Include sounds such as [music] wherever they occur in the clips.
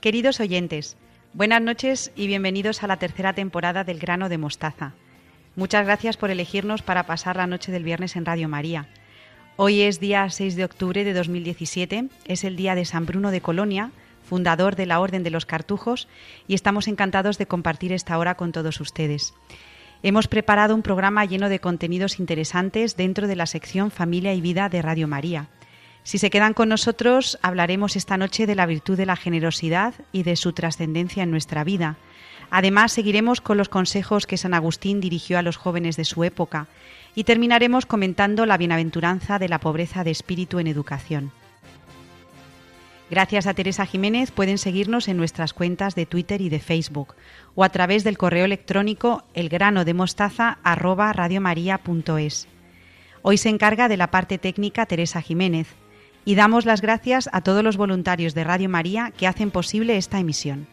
Queridos oyentes, buenas noches y bienvenidos a la tercera temporada del Grano de Mostaza. Muchas gracias por elegirnos para pasar la noche del viernes en Radio María. Hoy es día 6 de octubre de 2017, es el día de San Bruno de Colonia, fundador de la Orden de los Cartujos, y estamos encantados de compartir esta hora con todos ustedes. Hemos preparado un programa lleno de contenidos interesantes dentro de la sección Familia y Vida de Radio María. Si se quedan con nosotros, hablaremos esta noche de la virtud de la generosidad y de su trascendencia en nuestra vida. Además, seguiremos con los consejos que San Agustín dirigió a los jóvenes de su época y terminaremos comentando la bienaventuranza de la pobreza de espíritu en educación. Gracias a Teresa Jiménez pueden seguirnos en nuestras cuentas de Twitter y de Facebook o a través del correo electrónico elgranodemostaza@radiomaria.es. Hoy se encarga de la parte técnica Teresa Jiménez y damos las gracias a todos los voluntarios de Radio María que hacen posible esta emisión.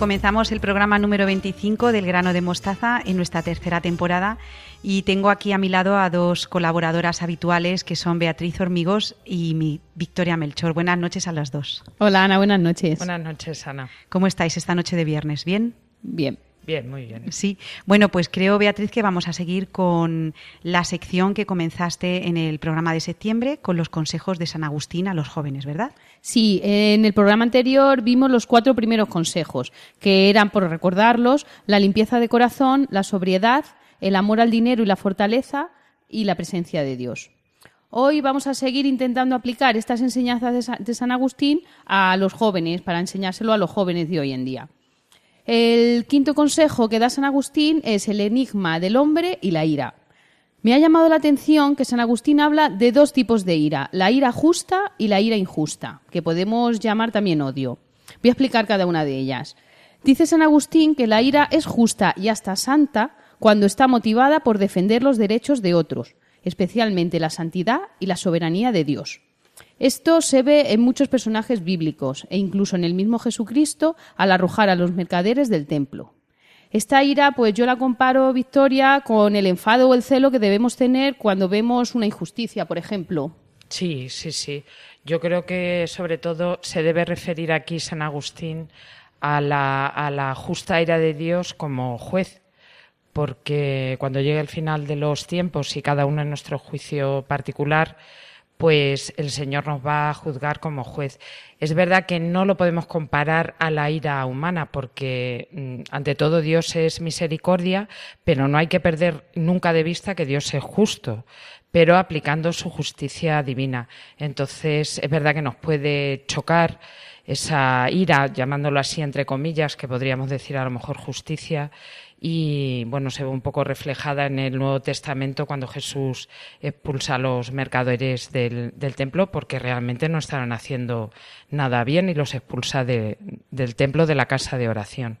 Comenzamos el programa número 25 del grano de mostaza en nuestra tercera temporada y tengo aquí a mi lado a dos colaboradoras habituales que son Beatriz Hormigos y mi Victoria Melchor. Buenas noches a las dos. Hola Ana, buenas noches. Buenas noches Ana. ¿Cómo estáis esta noche de viernes? ¿Bien? Bien. Bien, muy bien. Sí, bueno, pues creo, Beatriz, que vamos a seguir con la sección que comenzaste en el programa de septiembre con los consejos de San Agustín a los jóvenes, ¿verdad? Sí, en el programa anterior vimos los cuatro primeros consejos, que eran, por recordarlos, la limpieza de corazón, la sobriedad, el amor al dinero y la fortaleza y la presencia de Dios. Hoy vamos a seguir intentando aplicar estas enseñanzas de San Agustín a los jóvenes, para enseñárselo a los jóvenes de hoy en día. El quinto consejo que da San Agustín es el enigma del hombre y la ira. Me ha llamado la atención que San Agustín habla de dos tipos de ira, la ira justa y la ira injusta, que podemos llamar también odio. Voy a explicar cada una de ellas. Dice San Agustín que la ira es justa y hasta santa cuando está motivada por defender los derechos de otros, especialmente la santidad y la soberanía de Dios. Esto se ve en muchos personajes bíblicos e incluso en el mismo Jesucristo al arrojar a los mercaderes del templo. Esta ira, pues yo la comparo, Victoria, con el enfado o el celo que debemos tener cuando vemos una injusticia, por ejemplo. Sí, sí, sí. Yo creo que sobre todo se debe referir aquí San Agustín a la, a la justa ira de Dios como juez, porque cuando llegue el final de los tiempos y cada uno en nuestro juicio particular, pues el Señor nos va a juzgar como juez. Es verdad que no lo podemos comparar a la ira humana, porque mm, ante todo Dios es misericordia, pero no hay que perder nunca de vista que Dios es justo, pero aplicando su justicia divina. Entonces, es verdad que nos puede chocar esa ira, llamándolo así entre comillas, que podríamos decir a lo mejor justicia, y bueno, se ve un poco reflejada en el Nuevo Testamento cuando Jesús expulsa a los mercaderes del, templo porque realmente no estaban haciendo nada bien y los expulsa del templo de la casa de oración.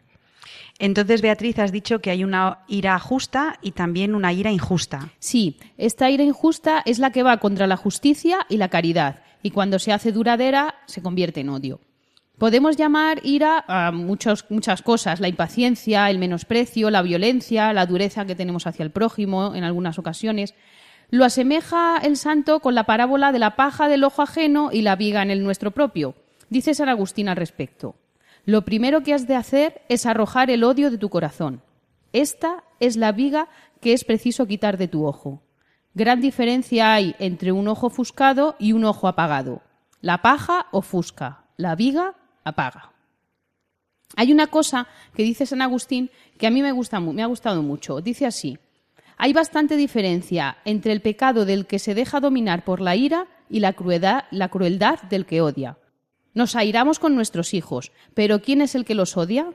Entonces, Beatriz, has dicho que hay una ira justa y también una ira injusta. Sí, esta ira injusta es la que va contra la justicia y la caridad, y cuando se hace duradera se convierte en odio. Podemos llamar ira a muchas cosas, la impaciencia, el menosprecio, la violencia, la dureza que tenemos hacia el prójimo en algunas ocasiones. Lo asemeja el santo con la parábola de la paja del ojo ajeno y la viga en el nuestro propio. Dice San Agustín al respecto. Lo primero que has de hacer es arrojar el odio de tu corazón. Esta es la viga que es preciso quitar de tu ojo. Gran diferencia hay entre un ojo ofuscado y un ojo apagado. La paja ofusca, la viga apaga. Hay una cosa que dice San Agustín que a mí me, me ha gustado mucho. Dice así, hay bastante diferencia entre el pecado del que se deja dominar por la ira y la crueldad, la crueldad del que odia. Nos airamos con nuestros hijos, pero ¿quién es el que los odia?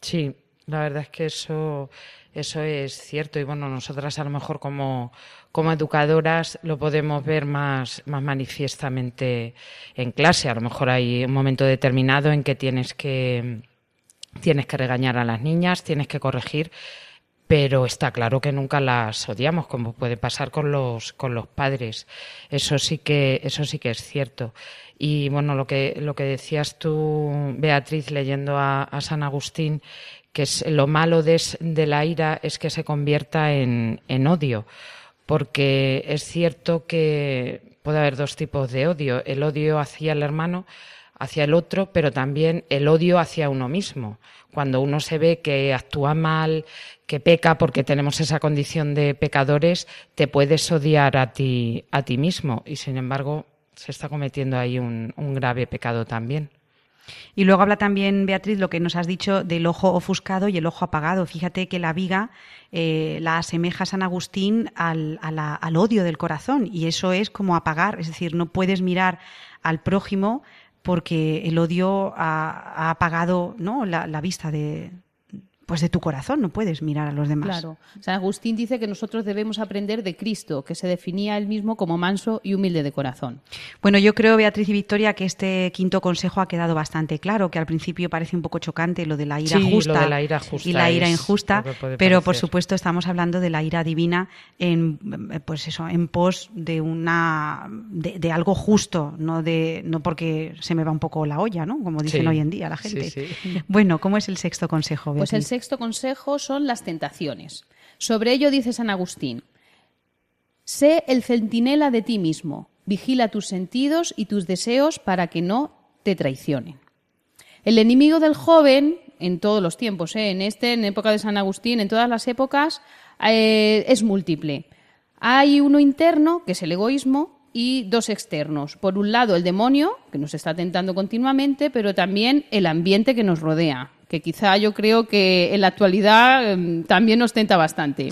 Sí, la verdad es que eso, eso es cierto. Y bueno, nosotras a lo mejor como, como educadoras lo podemos ver más, más manifiestamente en clase. A lo mejor hay un momento determinado en que tienes que, tienes que regañar a las niñas, tienes que corregir, pero está claro que nunca las odiamos, como puede pasar con los, con los padres. Eso sí que, eso sí que es cierto. Y bueno, lo que, lo que decías tú, Beatriz, leyendo a, San Agustín, que es lo malo de, la ira es que se convierta en, en odio, porque es cierto que puede haber dos tipos de odio, el odio hacia el hermano, hacia el otro, pero también el odio hacia uno mismo. Cuando uno se ve que actúa mal, que peca porque tenemos esa condición de pecadores, te puedes odiar a ti, a ti mismo. Y sin embargo, se está cometiendo ahí un, grave pecado también. Y luego habla también, Beatriz, lo que nos has dicho del ojo ofuscado y el ojo apagado. Fíjate que la viga eh, la asemeja San Agustín al, al, odio del corazón y eso es como apagar, es decir, no puedes mirar al prójimo porque el odio ha, apagado ¿no? la vista de, pues de tu corazón, no puedes mirar a los demás. Claro. San Agustín dice que nosotros debemos aprender de Cristo, que se definía él mismo como manso y humilde de corazón. Bueno, yo creo, Beatriz y Victoria, que este quinto consejo ha quedado bastante claro, que al principio parece un poco chocante lo de la ira justa, la ira justa y la ira injusta, pero por supuesto estamos hablando de la ira divina en pues eso, en pos de una de, algo justo, no de no porque se me va un poco la olla, ¿no? Como dicen hoy en día la gente. Bueno, ¿cómo es el sexto consejo, Beatriz? Pues sexto consejo son las tentaciones. Sobre ello dice San Agustín, sé el centinela de ti mismo, vigila tus sentidos y tus deseos para que no te traicionen. El enemigo del joven, en todos los tiempos, ¿eh? en este, en época de San Agustín, en todas las épocas, eh, es múltiple. Hay uno interno, que es el egoísmo, y dos externos. Por un lado, el demonio, que nos está tentando continuamente, pero también el ambiente que nos rodea, que quizá yo creo que en la actualidad em, también nos tenta bastante.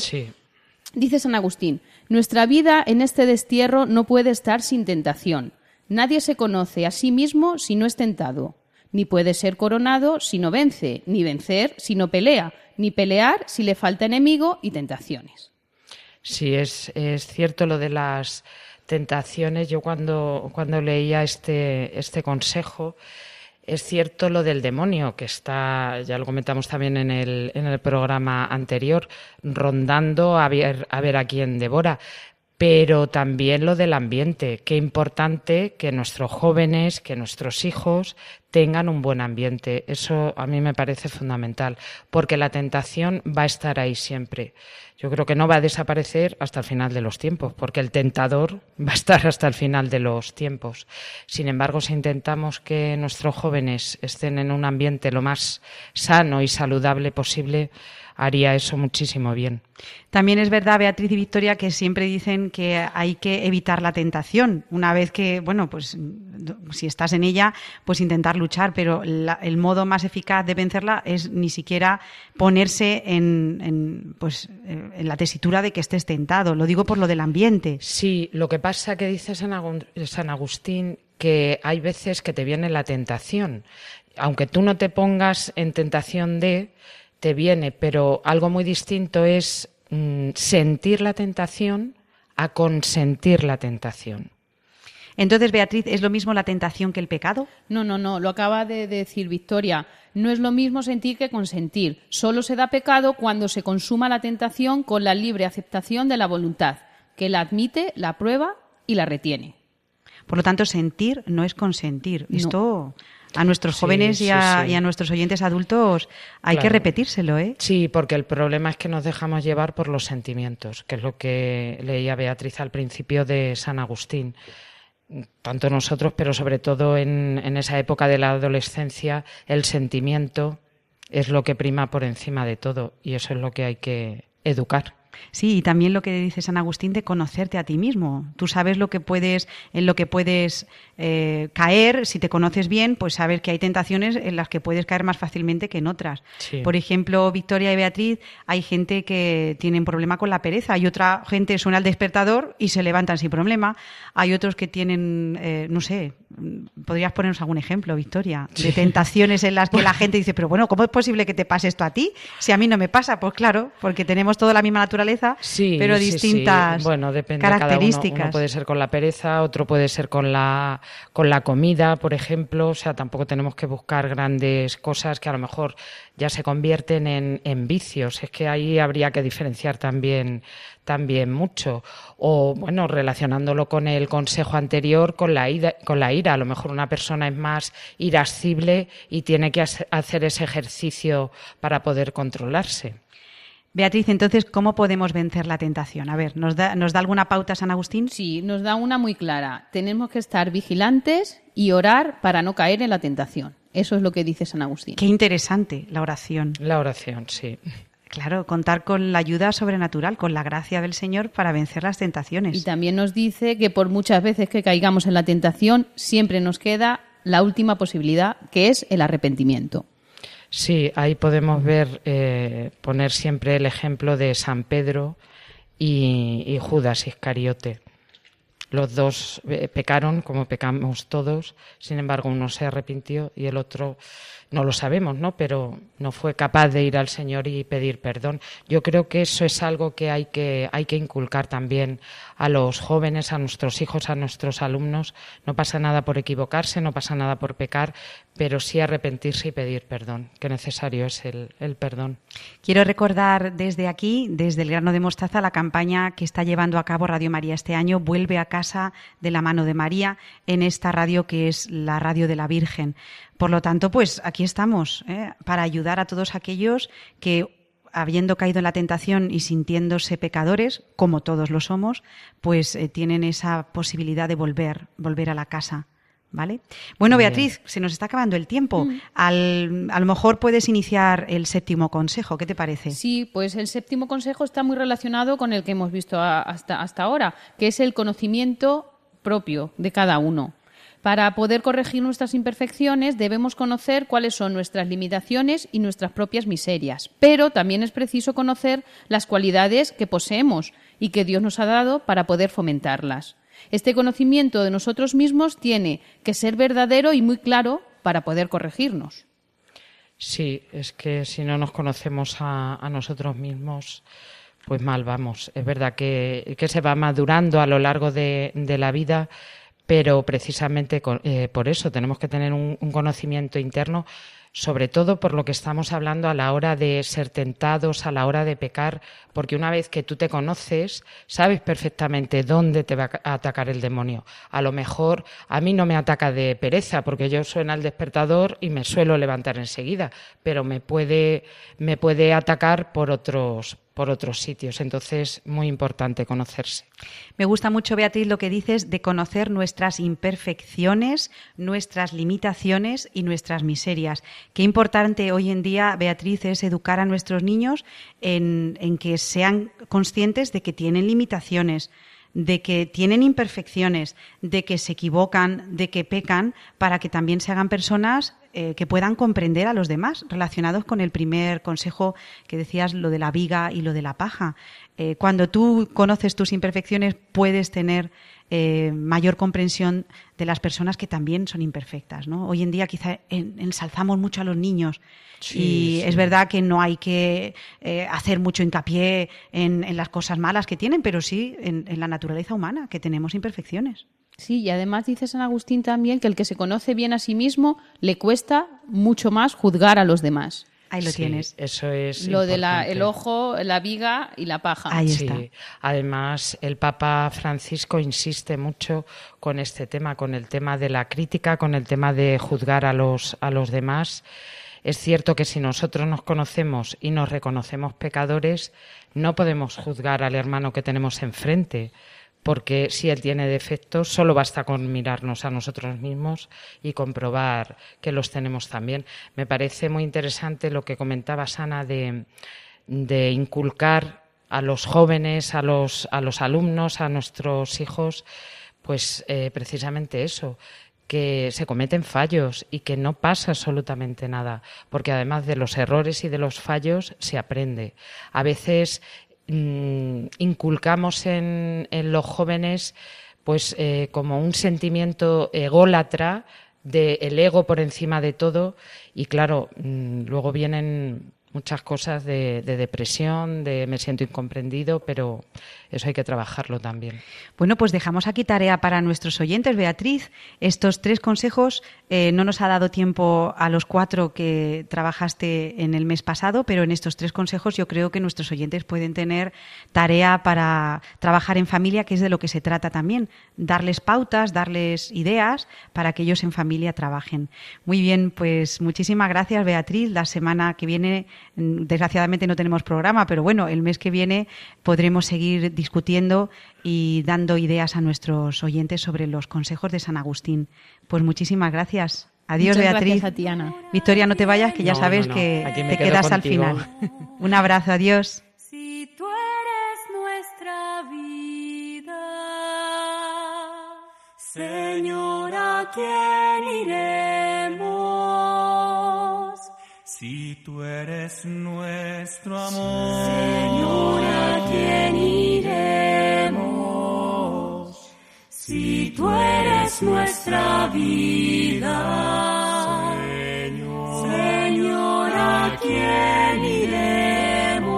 Dice San Agustín, nuestra vida en este destierro no puede estar sin tentación. Nadie se conoce a sí mismo si no es tentado, ni puede ser coronado si no vence, ni vencer si no pelea, ni pelear si le falta enemigo y tentaciones. Sí, es, es cierto lo de las tentaciones. Yo cuando, cuando leía este, este consejo, es cierto lo del demonio, que está, ya lo comentamos también en el, en el programa anterior, rondando a ver, a ver a quién devora pero también lo del ambiente. Qué importante que nuestros jóvenes, que nuestros hijos tengan un buen ambiente. Eso a mí me parece fundamental, porque la tentación va a estar ahí siempre. Yo creo que no va a desaparecer hasta el final de los tiempos, porque el tentador [laughs] va a estar hasta el final de los tiempos. Sin embargo, si intentamos que nuestros jóvenes estén en un ambiente lo más sano y saludable posible, haría eso muchísimo bien. También es verdad, Beatriz y Victoria, que siempre dicen que hay que evitar la tentación. Una vez que, bueno, pues si estás en ella, pues intentar luchar, pero el modo más eficaz de vencerla es ni siquiera ponerse en, pues, en la tesitura de que estés tentado. Lo digo por lo del ambiente. Sí, lo que pasa que dice San Agustín que hay veces que te viene la tentación. Aunque tú no te pongas en tentación de, te viene, pero algo muy distinto es mm, sentir la tentación a consentir la tentación. Entonces, Beatriz, ¿es lo mismo la tentación que el pecado? No, no, no, lo acaba de decir Victoria. No es lo mismo sentir que consentir. Solo se da pecado cuando se consuma la tentación con la libre aceptación de la voluntad, que la admite, la prueba y la retiene. Por lo tanto, sentir no es consentir. Esto a nuestros jóvenes y, a, nuestros oyentes adultos hay que repetírselo, ¿eh? Sí, porque el problema es que nos dejamos llevar por los sentimientos, que es lo que leía Beatriz al principio de San Agustín. Tanto nosotros, pero sobre todo en esa época de la adolescencia, el sentimiento es lo que prima por encima de todo y eso es lo que hay que educar. Sí, y también lo que dice San Agustín de conocerte a ti mismo. Tú sabes lo que puedes, en lo que puedes eh, caer. Si te conoces bien, pues saber que hay tentaciones en las que puedes caer más fácilmente que en otras. Por ejemplo, Victoria y Beatriz, hay gente que tienen problema con la pereza. Hay otra gente suena el despertador y se levantan sin problema. Hay otros que tienen, eh, no sé, podrías ponernos algún ejemplo, Victoria, de tentaciones en las que la gente dice, pero bueno, ¿cómo es posible que te pase esto a ti? Si a mí no me pasa, pues claro, porque tenemos toda la misma naturaleza, pero distintas Bueno, depende características. Cada uno. puede ser con la pereza, otro puede ser con la, con la comida, por ejemplo. O sea, tampoco tenemos que buscar grandes cosas que a lo mejor ya se convierten en, en vicios. Es que ahí habría que diferenciar también, también mucho. O, bueno, relacionándolo con el consejo anterior, con la, ira, con la ira. A lo mejor una persona es más irascible y tiene que hacer ese ejercicio para poder controlarse. Beatriz, entonces, ¿cómo podemos vencer la tentación? A ver, ¿nos da, ¿nos da alguna pauta San Agustín? Sí, nos da una muy clara. Tenemos que estar vigilantes y orar para no caer en la tentación. Eso es lo que dice San Agustín. Qué interesante la oración. La oración, sí. Claro, contar con la ayuda sobrenatural, con la gracia del Señor para vencer las tentaciones. Y también nos dice que por muchas veces que caigamos en la tentación, siempre nos queda la última posibilidad, que es el arrepentimiento. Sí, ahí podemos ver, eh, poner siempre el ejemplo de San Pedro y, Judas Iscariote. Los dos eh, pecaron como pecamos todos, sin embargo uno se arrepintió y el otro no lo sabemos, ¿no? Pero no fue capaz de ir al Señor y pedir perdón. Yo creo que eso es algo que hay que, hay que inculcar también a los jóvenes, a nuestros hijos, a nuestros alumnos. No pasa nada por equivocarse, no pasa nada por pecar, pero sí arrepentirse y pedir perdón, que necesario es el, el perdón. Quiero recordar desde aquí, desde el grano de mostaza, la campaña que está llevando a cabo Radio María este año, Vuelve a casa de la mano de María, en esta radio que es la radio de la Virgen. Por lo tanto, pues aquí estamos ¿eh? para ayudar a todos aquellos que habiendo caído en la tentación y sintiéndose pecadores, como todos lo somos, pues eh, tienen esa posibilidad de volver, volver a la casa. ¿Vale? Bueno, Beatriz, se nos está acabando el tiempo. Mm. Al, a lo mejor puedes iniciar el séptimo consejo. ¿Qué te parece? Sí, pues el séptimo consejo está muy relacionado con el que hemos visto hasta, hasta ahora, que es el conocimiento propio de cada uno. Para poder corregir nuestras imperfecciones debemos conocer cuáles son nuestras limitaciones y nuestras propias miserias, pero también es preciso conocer las cualidades que poseemos y que Dios nos ha dado para poder fomentarlas. Este conocimiento de nosotros mismos tiene que ser verdadero y muy claro para poder corregirnos. Sí, es que si no nos conocemos a, nosotros mismos, pues mal vamos. Es verdad que, se va madurando a lo largo de la vida pero precisamente eh, por eso tenemos que tener un, conocimiento interno, sobre todo por lo que estamos hablando a la hora de ser tentados, a la hora de pecar, porque una vez que tú te conoces, sabes perfectamente dónde te va a atacar el demonio. A lo mejor a mí no me ataca de pereza, porque yo suena el despertador y me suelo levantar enseguida, pero me puede, me puede atacar por otros, por otros sitios. Entonces, muy importante conocerse. Me gusta mucho, Beatriz, lo que dices de conocer nuestras imperfecciones, nuestras limitaciones y nuestras miserias. Qué importante hoy en día, Beatriz, es educar a nuestros niños en, en que sean conscientes de que tienen limitaciones, de que tienen imperfecciones, de que se equivocan, de que pecan, para que también se hagan personas eh, que puedan comprender a los demás, relacionados con el primer consejo que decías, lo de la viga y lo de la paja. Eh, cuando tú conoces tus imperfecciones, puedes tener eh, mayor comprensión de las personas que también son imperfectas. ¿no? Hoy en día quizá ensalzamos mucho a los niños y es verdad que no hay que eh, hacer mucho hincapié en, las cosas malas que tienen, pero sí en, la naturaleza humana, que tenemos imperfecciones. Sí, y además dice San Agustín también que el que se conoce bien a sí mismo le cuesta mucho más juzgar a los demás. Ahí lo tienes. Eso es. Lo del el ojo, la viga y la paja. Ahí está. Además, el Papa Francisco insiste mucho con este tema, con el tema de la crítica, con el tema de juzgar a los, a los demás. Es cierto que si nosotros nos conocemos y nos reconocemos pecadores, no podemos juzgar al hermano que tenemos enfrente porque si él tiene defectos, solo basta con mirarnos a nosotros mismos y comprobar que los tenemos también. Me parece muy interesante lo que comentaba Sana de, inculcar a los jóvenes, a los, a los alumnos, a nuestros hijos, pues eh, precisamente eso, que se cometen fallos y que no pasa absolutamente nada, porque además de los errores y de los fallos se aprende. A veces Mm, inculcamos en, los jóvenes pues eh, como un sentimiento ególatra de el ego por encima de todo y claro, mm, luego vienen muchas cosas de, depresión, de me siento incomprendido, pero eso hay que trabajarlo también. Bueno, pues dejamos aquí tarea para nuestros oyentes, Beatriz. Estos tres consejos eh, no nos ha dado tiempo a los cuatro que trabajaste en el mes pasado, pero en estos tres consejos yo creo que nuestros oyentes pueden tener tarea para trabajar en familia, que es de lo que se trata también, darles pautas, darles ideas para que ellos en familia trabajen. Muy bien, pues muchísimas gracias, Beatriz. La semana que viene Mm, desgraciadamente no tenemos programa, pero bueno, el mes que viene podremos seguir discutiendo y dando ideas a nuestros oyentes sobre los consejos de San Agustín. Pues muchísimas gracias. Adiós, Beatriz. Victoria, no te vayas, que ya sabes que te quedas al final. [laughs] Un abrazo, adiós. Si tú eres nuestra vida, Señora, ¿quién iremos? Si tú eres nuestro amor, Señor, ¿a quién iremos? Si tú eres nuestra vida, Señor, Señor, ¿a quién iremos?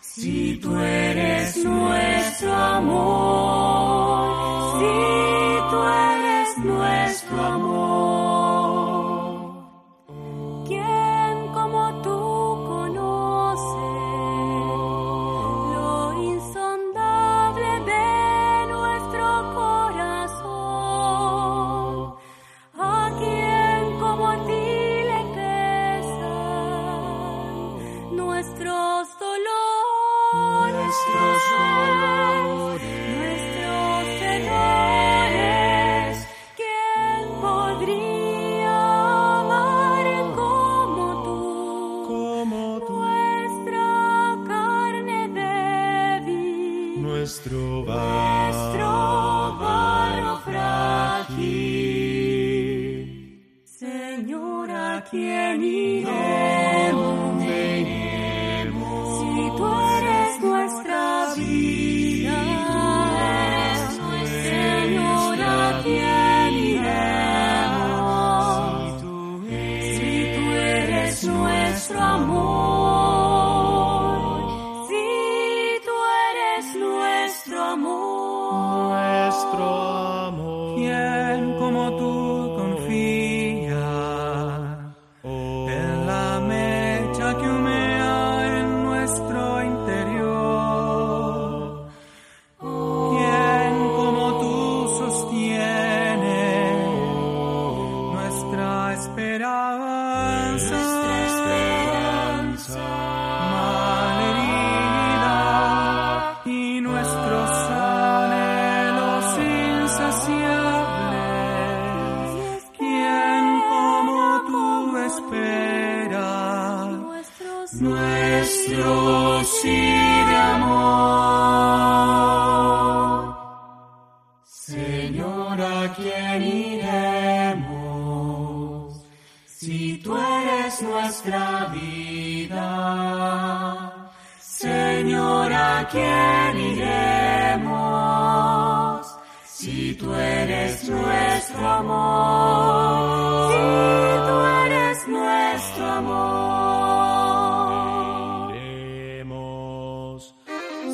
Si tú eres nuestro amor, nuestro barro, barro frágil. Señor, ¿a quién iremos?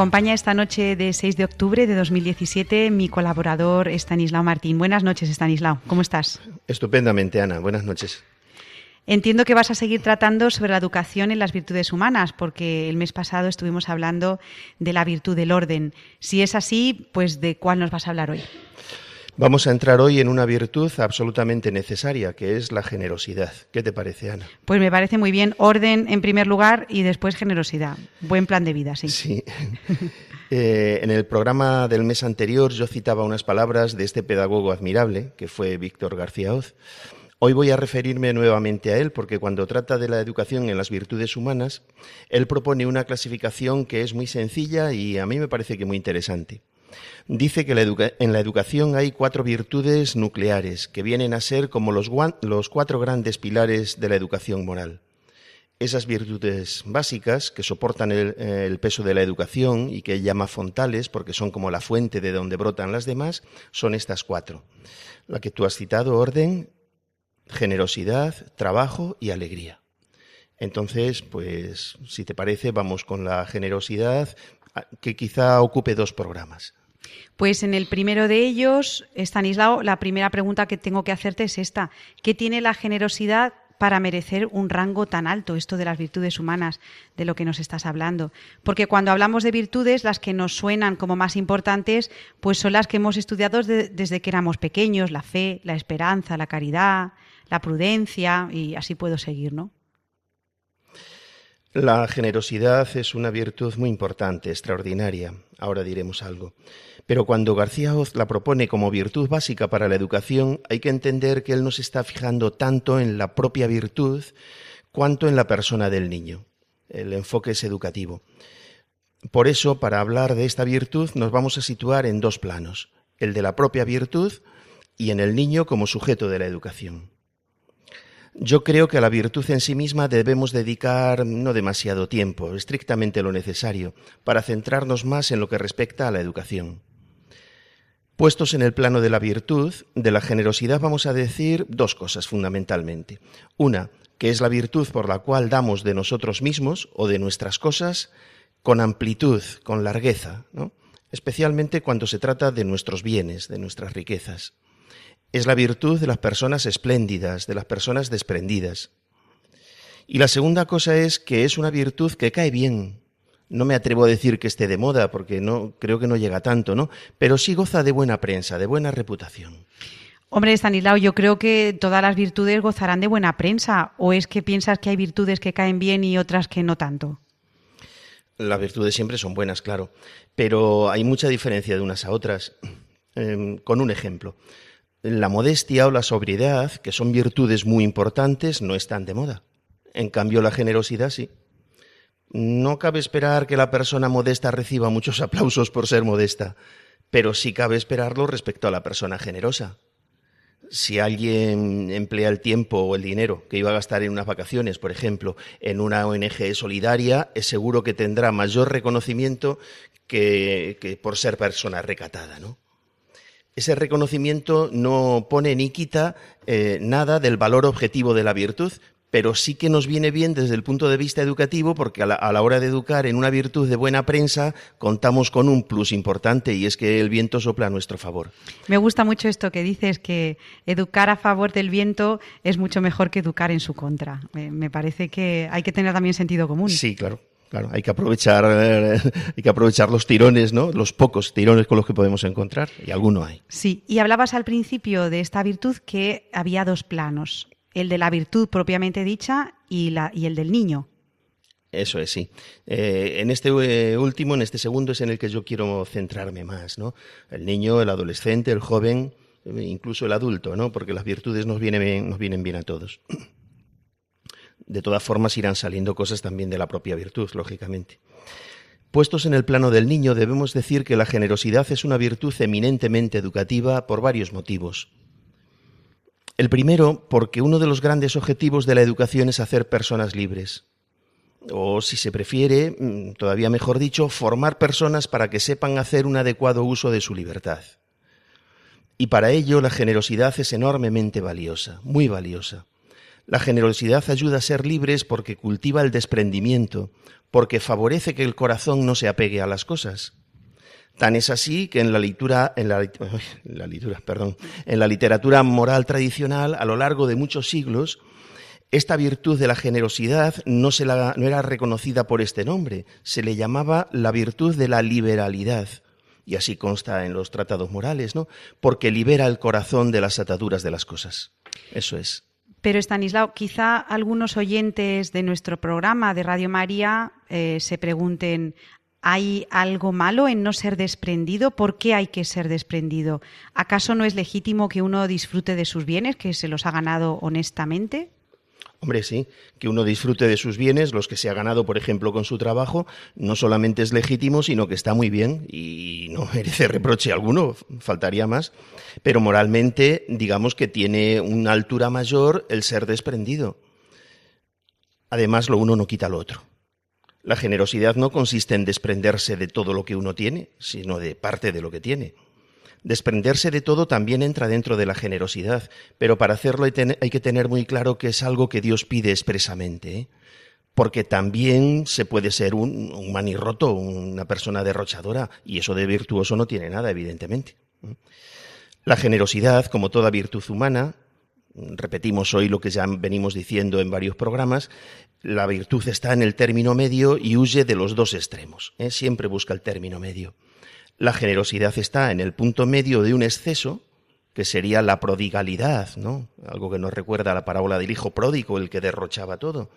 acompaña esta noche de 6 de octubre de 2017 mi colaborador Estanislao Martín. Buenas noches, Estanislao. ¿Cómo estás? Estupendamente, Ana. Buenas noches. Entiendo que vas a seguir tratando sobre la educación en las virtudes humanas, porque el mes pasado estuvimos hablando de la virtud del orden. Si es así, pues ¿de cuál nos vas a hablar hoy? Vamos a entrar hoy en una virtud absolutamente necesaria, que es la generosidad. ¿Qué te parece, Ana? Pues me parece muy bien. Orden en primer lugar y después generosidad. Buen plan de vida, sí. Sí. [laughs] Eh, en el programa del mes anterior yo citaba unas palabras de este pedagogo admirable, que fue Víctor García Oz. Hoy voy a referirme nuevamente a él porque cuando trata de la educación en las virtudes humanas, él propone una clasificación que es muy sencilla y a mí me parece que muy interesante. Dice que en la educación hay cuatro virtudes nucleares que vienen a ser como los, cuatro grandes pilares de la educación moral esas virtudes básicas que soportan el, peso de la educación y que llama fontales porque son como la fuente de donde brotan las demás, son estas cuatro. La que tú has citado, orden, generosidad, trabajo y alegría. Entonces, pues, si te parece, vamos con la generosidad, que quizá ocupe dos programas. Pues en el primero de ellos, Stanislao, la primera pregunta que tengo que hacerte es esta. ¿Qué tiene la generosidad para merecer un rango tan alto, esto de las virtudes humanas, de lo que nos estás hablando. Porque cuando hablamos de virtudes, las que nos suenan como más importantes, pues son las que hemos estudiado desde que éramos pequeños, la fe, la esperanza, la caridad, la prudencia, y así puedo seguir, ¿no? La generosidad es una virtud muy importante, extraordinaria. Ahora diremos algo. Pero cuando García Oz la propone como virtud básica para la educación, hay que entender que él no está fijando tanto en la propia virtud cuanto en la persona del niño. El enfoque es educativo. Por eso, para hablar de esta virtud, nos vamos a situar en dos planos, el de la propia virtud y en el niño como sujeto de la educación. Yo creo que a la virtud en sí misma debemos dedicar no demasiado tiempo, estrictamente lo necesario, para centrarnos más en lo que respecta a la educación. Puestos en el plano de la virtud, de la generosidad vamos a decir dos cosas fundamentalmente. Una, que es la virtud por la cual damos de nosotros mismos o de nuestras cosas con amplitud, con largueza, especialmente cuando se trata de nuestros bienes, de nuestras riquezas es la virtud de las personas espléndidas, de las personas desprendidas. Y la segunda cosa es que es una virtud que cae bien. No me atrevo a decir que esté de moda, porque no creo que no llega tanto, ¿no? Pero sí goza de buena prensa, de buena reputación. Hombre, Stanislao, yo creo que todas las virtudes gozarán de buena prensa. ¿O es que piensas que hay virtudes que caen bien y otras que no tanto? Las virtudes siempre son buenas, claro. Pero hay mucha diferencia de unas a otras. Em, con un ejemplo la modestia o la sobriedad, que son virtudes muy importantes, no están de moda. En cambio, la generosidad sí. No cabe esperar que la persona modesta reciba muchos aplausos por ser modesta, pero sí cabe esperarlo respecto a la persona generosa. Si alguien emplea el tiempo o el dinero que iba a gastar en unas vacaciones, por ejemplo, en una ONG solidaria, es seguro que tendrá mayor reconocimiento que, que por ser persona recatada, ¿no? Ese reconocimiento no pone ni quita eh, nada del valor objetivo de la virtud, pero sí que nos viene bien desde el punto de vista educativo porque a la, hora de educar en una virtud de buena prensa contamos con un plus importante y es que el viento sopla a nuestro favor. Me gusta mucho esto que dices, que educar a favor del viento es mucho mejor que educar en su contra. me parece que hay que tener también sentido común. Sí, claro. Claro, hay que aprovechar, eh, [laughs] hay que aprovechar los tirones, ¿no? Los pocos tirones con los que podemos encontrar, y alguno hay. Sí, y hablabas al principio de esta virtud que había dos planos, el de la virtud propiamente dicha y, la, y el del niño. Eso es, sí. Eh, en este eh, último, en este segundo, es en el que yo quiero centrarme más, ¿no? El niño, el adolescente, el joven, incluso el adulto, ¿no? Porque las virtudes nos vienen, nos vienen bien a todos. De todas formas irán saliendo cosas también de la propia virtud, lógicamente. Puestos en el plano del niño, debemos decir que la generosidad es una virtud eminentemente educativa por varios motivos. El primero, porque uno de los grandes objetivos de la educación es hacer personas libres. O, si se prefiere, mm, todavía mejor dicho, formar personas para que sepan hacer un adecuado uso de su libertad. Y para ello la generosidad es enormemente valiosa, muy valiosa. La generosidad ayuda a ser libres porque cultiva el desprendimiento, porque favorece que el corazón no se apegue a las cosas. Tan es así que en la, en la, perdón, en la literatura moral tradicional, a lo largo de muchos siglos, esta virtud de la generosidad no era reconocida por este nombre, se le llamaba la virtud de la liberalidad, y así consta en los tratados morales, ¿no? Porque libera el corazón de las ataduras de las cosas. Eso es. Pero Estanislao, quizá algunos oyentes de nuestro programa de Radio María eh, se pregunten, ¿hay algo malo en no ser desprendido? ¿Por qué hay que ser desprendido? ¿Acaso no es legítimo que uno disfrute de sus bienes, que se los ha ganado honestamente? Hombre, sí, que uno disfrute de sus bienes, los que se ha ganado, por ejemplo, con su trabajo, no solamente es legítimo, sino que está muy bien y no [laughs] merece reproche alguno, faltaría más. Pero moralmente, digamos que tiene una altura mayor el ser desprendido. Además, lo uno no quita lo otro. La generosidad no consiste en desprenderse de todo lo que uno tiene, sino de parte de lo que tiene. Desprenderse de todo también entra dentro de la generosidad, pero para hacerlo hay, que tener muy claro que es algo que Dios pide expresamente. ¿eh? Porque también se puede ser un, un manirroto, una persona derrochadora, y eso de virtuoso no tiene nada, evidentemente. La generosidad, como toda virtud humana, repetimos hoy lo que ya venimos diciendo en varios programas, la virtud está en el término medio y huye de los dos extremos. ¿eh? Siempre busca el término medio. La generosidad está en el punto medio de un exceso, que sería la prodigalidad, ¿no? Algo que nos recuerda a la parábola del hijo pródigo, el que derrochaba todo.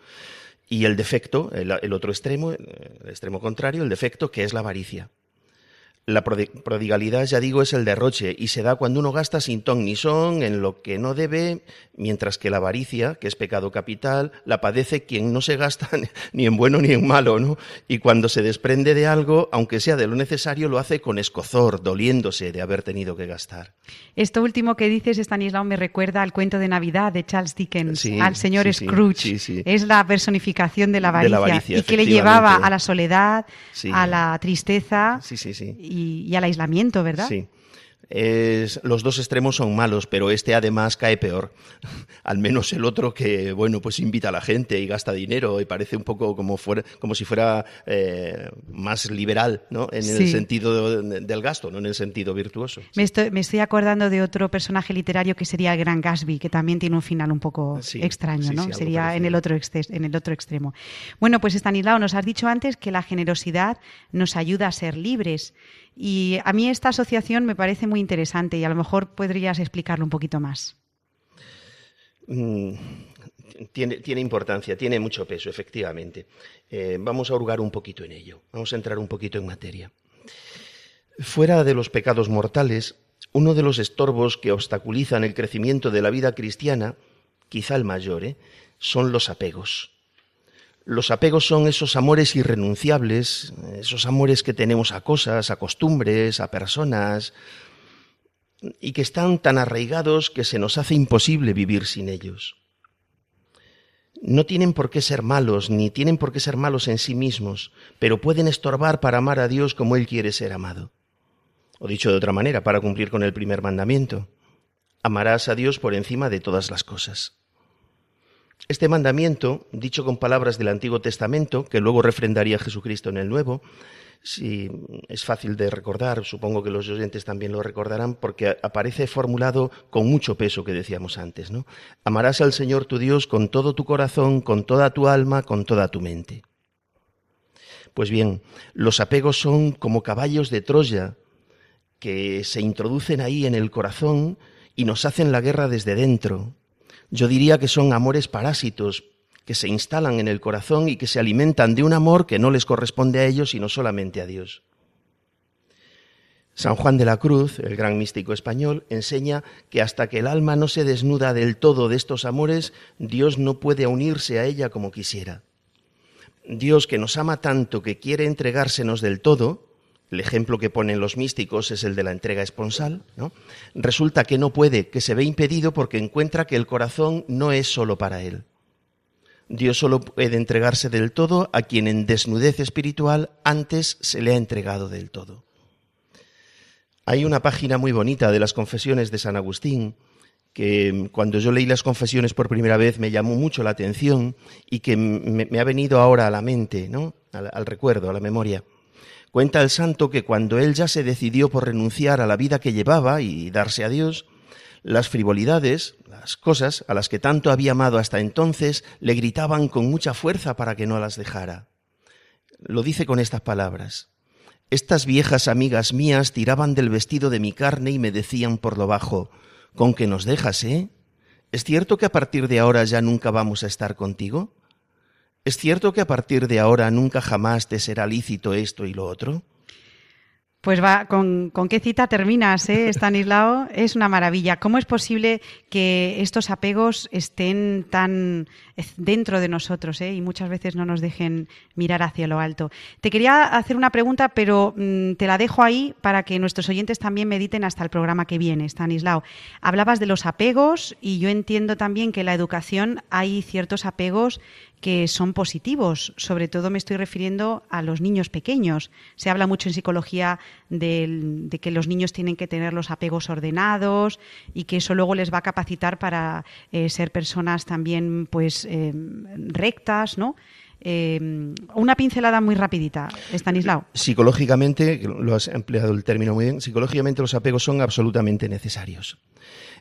Y el defecto, el, otro extremo, el extremo contrario, el defecto, que es la avaricia. La prodigalidad, ya digo, es el derroche y se da cuando uno gasta sin ton ni son en lo que no debe, mientras que la avaricia, que es pecado capital, la padece quien no se gasta [laughs] ni en bueno ni en malo, ¿no? Y cuando se desprende de algo, aunque sea de lo necesario, lo hace con escozor, doliéndose de haber tenido que gastar. Esto último que dices, Stanislao, me recuerda al cuento de Navidad de Charles Dickens, al señor Scrooge. es la personificación de la avaricia, y que le llevaba a la soledad, a la tristeza. Sí, sí, sí y, al aislamiento, ¿verdad? Sí. Es, los dos extremos son malos, pero este además cae peor. [laughs] Al menos el otro que, bueno, pues invita a la gente y gasta dinero y parece un poco como, fuera, como si fuera eh, más liberal, ¿no? En el sentido del gasto, no en el sentido virtuoso. Me, estoy, acordando de otro personaje literario que sería el Gran Gatsby, que también tiene un final un poco extraño, ¿no? sería en el, otro en el otro extremo. Bueno, pues Estanislao, nos has dicho antes que la generosidad nos ayuda a ser libres. Y a mí esta asociación me parece muy interesante y a lo mejor podrías explicarlo un poquito más. Mm, tiene, importancia, tiene mucho peso, efectivamente. Eh, vamos a hurgar un poquito en ello, vamos a entrar un poquito en materia. Fuera de los pecados mortales, uno de los estorbos que obstaculizan el crecimiento de la vida cristiana, quizá el mayor, ¿eh? son los apegos. Los apegos son esos amores irrenunciables, esos amores que tenemos a cosas, a costumbres, a personas, y que están tan arraigados que se nos hace imposible vivir sin ellos. No tienen por qué ser malos, ni tienen por qué ser malos en sí mismos, pero pueden estorbar para amar a Dios como Él quiere ser amado. O dicho de otra manera, para cumplir con el primer mandamiento, amarás a Dios por encima de todas las cosas. Este mandamiento, dicho con palabras del Antiguo Testamento, que luego refrendaría Jesucristo en el Nuevo, si es fácil de recordar, supongo que los oyentes también lo recordarán, porque aparece formulado con mucho peso que decíamos antes, ¿no? Amarás al Señor tu Dios con todo tu corazón, con toda tu alma, con toda tu mente. Pues bien, los apegos son como caballos de Troya que se introducen ahí en el corazón y nos hacen la guerra desde dentro, yo diría que son amores parásitos que se instalan en el corazón y que se alimentan de un amor que no les corresponde a ellos, sino solamente a Dios. San Juan de la Cruz, el gran místico español, enseña que hasta que el alma no se desnuda del todo de estos amores, Dios no puede unirse a ella como quisiera. Dios que nos ama tanto que quiere entregársenos del todo, el ejemplo que ponen los místicos es el de la entrega esponsal, ¿no? resulta que no puede, que se ve impedido porque encuentra que el corazón no es solo para él. Dios solo puede entregarse del todo a quien en desnudez espiritual antes se le ha entregado del todo. Hay una página muy bonita de las confesiones de San Agustín que cuando yo leí las confesiones por primera vez me llamó mucho la atención y que me, ha venido ahora a la mente, ¿no? al recuerdo, a la memoria. Cuenta el santo que cuando él ya se decidió por renunciar a la vida que llevaba y darse a Dios, las frivolidades, las cosas a las que tanto había amado hasta entonces, le gritaban con mucha fuerza para que no las dejara. Lo dice con estas palabras. Estas viejas amigas mías tiraban del vestido de mi carne y me decían por lo bajo, con que nos dejas, ¿eh? ¿Es cierto que a partir de ahora ya nunca vamos a estar contigo? ¿Es cierto que a partir de ahora nunca jamás te será lícito esto y lo otro? Pues va, ¿con, qué cita terminas, eh, Stanislao? Es una maravilla. ¿Cómo es posible que estos apegos estén tan dentro de nosotros eh, y muchas veces no nos dejen mirar hacia lo alto? Te quería hacer una pregunta, pero mm, te la dejo ahí para que nuestros oyentes también mediten hasta el programa que viene, Stanislao. Hablabas de los apegos y yo entiendo también que en la educación hay ciertos apegos que son positivos. Sobre todo me estoy refiriendo a los niños pequeños. Se habla mucho en psicología de, que los niños tienen que tener los apegos ordenados y que eso luego les va a capacitar para eh, ser personas también pues eh, rectas, ¿no? Eh, una pincelada muy rapidita, Stanislao. Psicológicamente, lo has empleado el término muy bien, psicológicamente los apegos son absolutamente necesarios.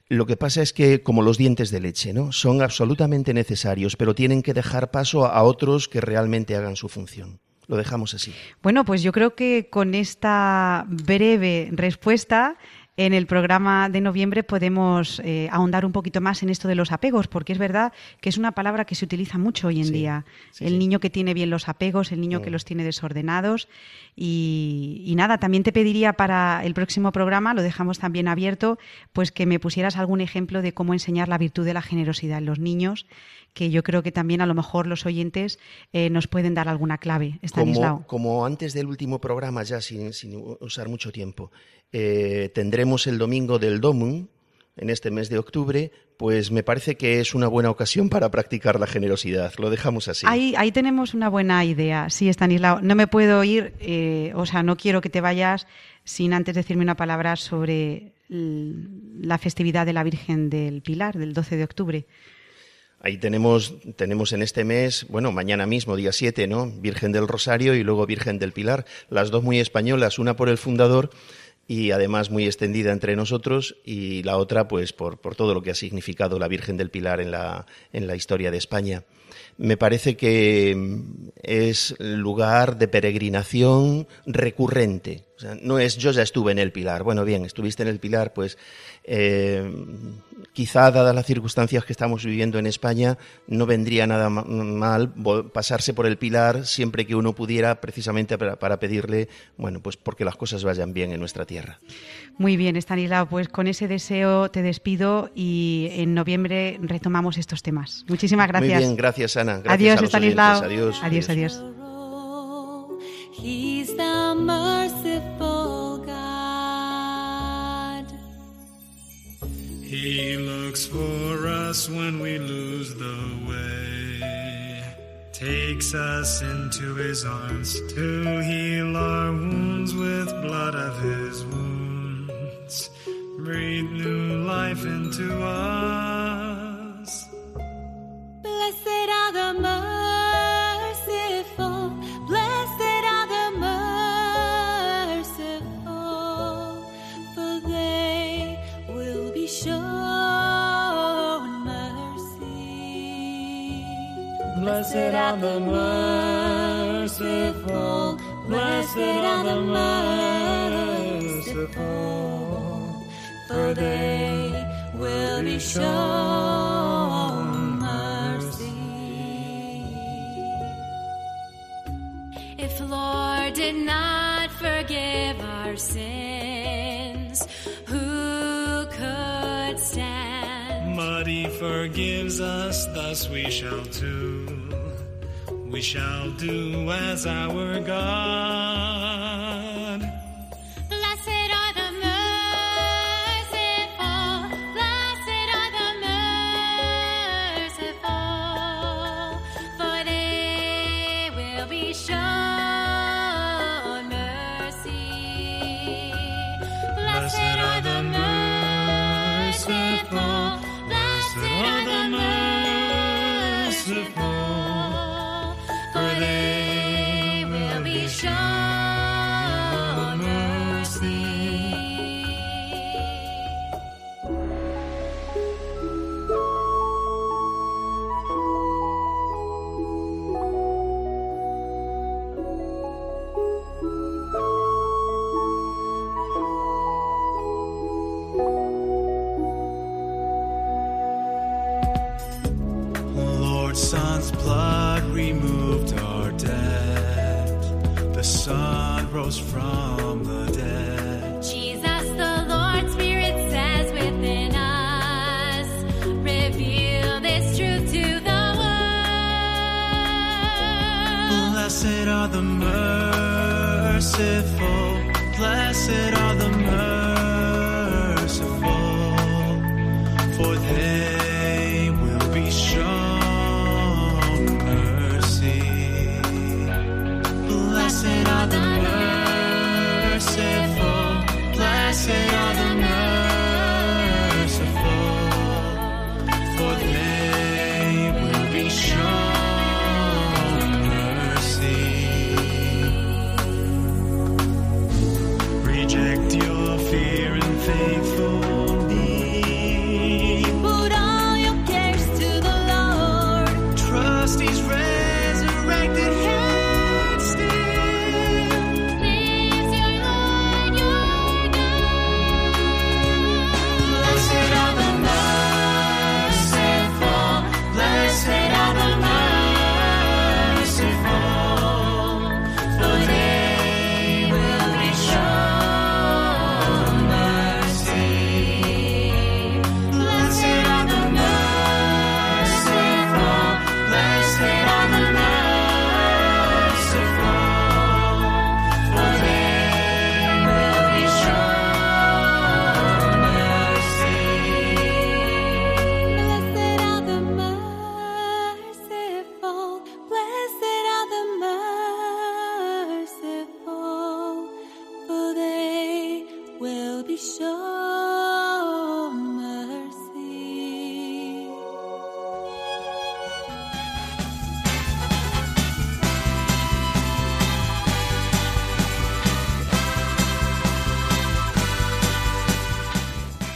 Lo que pasa es que, como los dientes de leche, ¿no? Son absolutamente necesarios, pero tienen que dejar paso a otros que realmente hagan su función. Lo dejamos así. Bueno, pues yo creo que con esta breve respuesta en el programa de noviembre podemos eh, ahondar un poquito más en esto de los apegos, porque es verdad que es una palabra que se utiliza mucho hoy en día. el niño que tiene bien los apegos, el niño que los tiene desordenados. Y, y, nada, también te pediría para el próximo programa, lo dejamos también abierto, pues que me pusieras algún ejemplo de cómo enseñar la virtud de la generosidad en los niños que yo creo que también a lo mejor los oyentes eh, nos pueden dar alguna clave, Como, como, antes del último programa, ya sin, usar mucho tiempo, eh, tendremos el domingo del Domum, en este mes de octubre, pues me parece que es una buena ocasión para practicar la generosidad. Lo dejamos así. Ahí, ahí tenemos una buena idea. Sí, Estanislao. No me puedo ir, eh, o sea, no quiero que te vayas sin antes decirme una palabra sobre la festividad de la Virgen del Pilar, del 12 de octubre. Ahí tenemos, tenemos en este mes, bueno, mañana mismo, día 7, ¿no? Virgen del Rosario y luego Virgen del Pilar, las dos muy españolas, una por el fundador y además muy extendida entre nosotros y la otra pues por, por todo lo que ha significado la Virgen del Pilar en la, en la historia de España. Me parece que es lugar de peregrinación recurrente. O sea, no es yo ya estuve en el Pilar. Bueno, bien, estuviste en el Pilar, pues eh, quizá, dadas las circunstancias que estamos viviendo en España, no vendría nada mal pasarse por el pilar siempre que uno pudiera, precisamente para, pedirle, bueno, pues porque las cosas vayan bien en nuestra tierra. Muy bien, Estanislao, pues con ese deseo te despido y en noviembre retomamos estos temas. Muchísimas gracias. Muy bien, gracias, Ana. Gracias adiós, Estanislao. Adiós, adiós. adiós. He looks for us when we lose the way, takes us into his arms to heal our wounds with blood of his wounds, breathe new life into us. Blessed are the Blessed are the merciful, blessed are the merciful, for they will be shown mercy. If Lord did not forgive our sins, Forgives us, thus we shall too we shall do as our God. Father.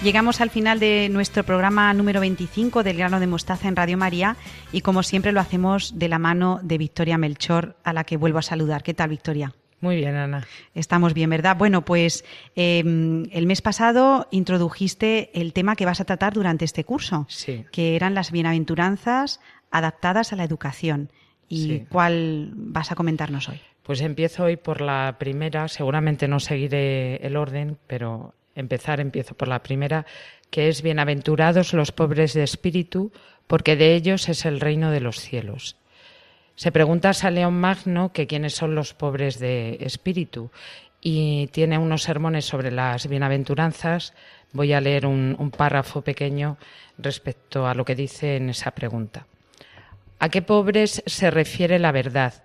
Llegamos al final de nuestro programa número 25 del grano de mostaza en Radio María y como siempre lo hacemos de la mano de Victoria Melchor, a la que vuelvo a saludar. ¿Qué tal, Victoria? Muy bien, Ana. Estamos bien, ¿verdad? Bueno, pues eh, el mes pasado introdujiste el tema que vas a tratar durante este curso, Sí. que eran las bienaventuranzas adaptadas a la educación. ¿Y Sí. cuál vas a comentarnos hoy? Pues empiezo hoy por la primera, seguramente no seguiré el orden, pero empezar empiezo por la primera, que es Bienaventurados los pobres de espíritu, porque de ellos es el reino de los cielos. Se pregunta a León Magno que quiénes son los pobres de espíritu y tiene unos sermones sobre las bienaventuranzas. Voy a leer un, un párrafo pequeño respecto a lo que dice en esa pregunta. ¿A qué pobres se refiere la verdad?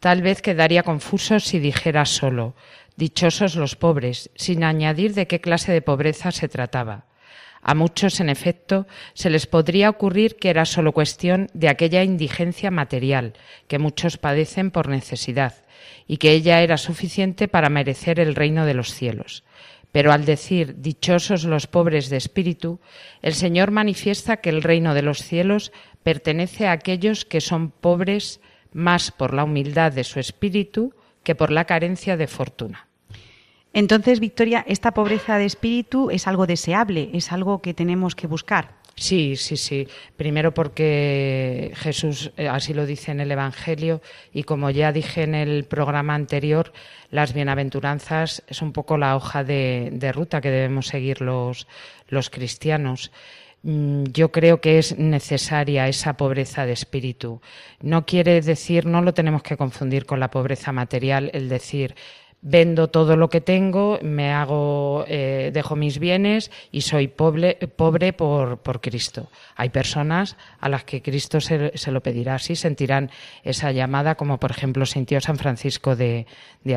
Tal vez quedaría confuso si dijera solo dichosos los pobres, sin añadir de qué clase de pobreza se trataba. A muchos, en efecto, se les podría ocurrir que era solo cuestión de aquella indigencia material que muchos padecen por necesidad, y que ella era suficiente para merecer el reino de los cielos. Pero al decir dichosos los pobres de espíritu, el Señor manifiesta que el reino de los cielos pertenece a aquellos que son pobres más por la humildad de su espíritu que por la carencia de fortuna. Entonces, Victoria, esta pobreza de espíritu es algo deseable, es algo que tenemos que buscar. Sí, sí, sí. Primero porque Jesús eh, así lo dice en el Evangelio y como ya dije en el programa anterior, las bienaventuranzas es un poco la hoja de, de ruta que debemos seguir los, los cristianos. Mm, Yo creo que es necesaria esa pobreza de espíritu. No quiere decir, no lo tenemos que confundir con la pobreza material, el decir, vendo todo lo que tengo, me hago, eh, dejo mis bienes y soy pobre, por, Cristo. Hay personas a las que Cristo se, lo pedirá así, sentirán esa llamada, como por ejemplo sintió San Francisco de,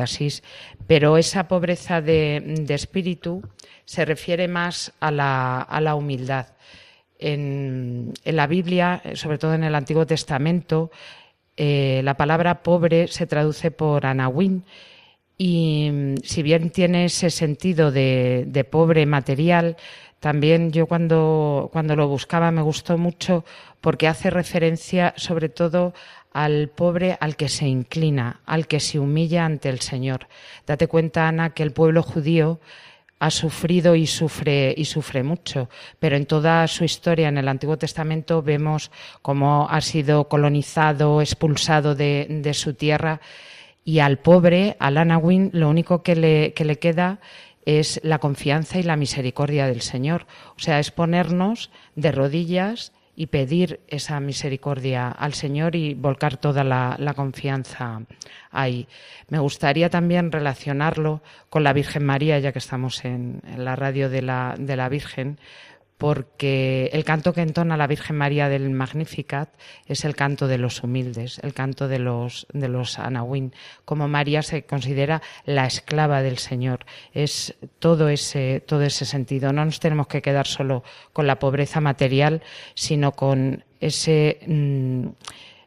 Asís. Pero esa pobreza de, espíritu se refiere más a la, a la humildad. En, la Biblia, sobre todo en el Antiguo Testamento, eh, la palabra pobre se traduce por anahuín, y mm, si bien tiene ese sentido de, de pobre material, también yo cuando, cuando lo buscaba me gustó mucho porque hace referencia sobre todo al pobre al que se inclina, al que se humilla ante el Señor. Date cuenta, Ana, que el pueblo judío ha sufrido y sufre y sufre mucho, pero en toda su historia en el Antiguo Testamento vemos cómo ha sido colonizado, expulsado de, de su tierra Y al pobre, al Anawin, lo único que le, que le queda es la confianza y la misericordia del Señor. O sea, es ponernos de rodillas y pedir esa misericordia al Señor y volcar toda la, la confianza ahí. Me gustaría también relacionarlo con la Virgen María, ya que estamos en, en la radio de la, de la Virgen, porque el canto que entona la Virgen María del Magnificat es el canto de los humildes, el canto de los, de los. Como María se considera la esclava del Señor. Es todo ese, todo ese sentido. No nos tenemos que quedar solo con la pobreza material, sino con ese, mm,